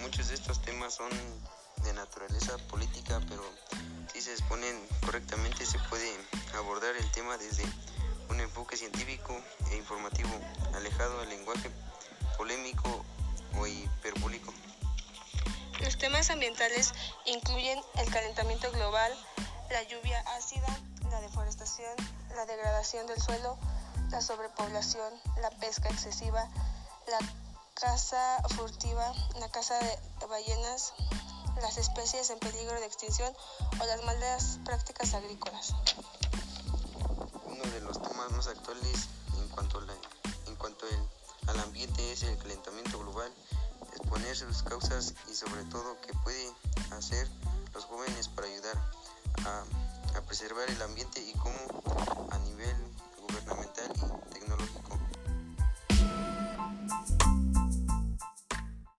muchos de estos temas son de naturaleza política, pero si se exponen correctamente se puede abordar el tema desde un enfoque científico e informativo, alejado del lenguaje polémico o hiperbólico. Los temas ambientales incluyen el calentamiento global, la lluvia ácida, la deforestación, la degradación del suelo, la sobrepoblación, la pesca excesiva, la caza furtiva, la caza de ballenas, las especies en peligro de extinción o las malas prácticas agrícolas. Uno de los temas más actuales en cuanto, en cuanto al ambiente es el calentamiento global, exponer sus causas y sobre todo qué puede hacer los jóvenes para ayudar a, a preservar el ambiente y cómo a nivel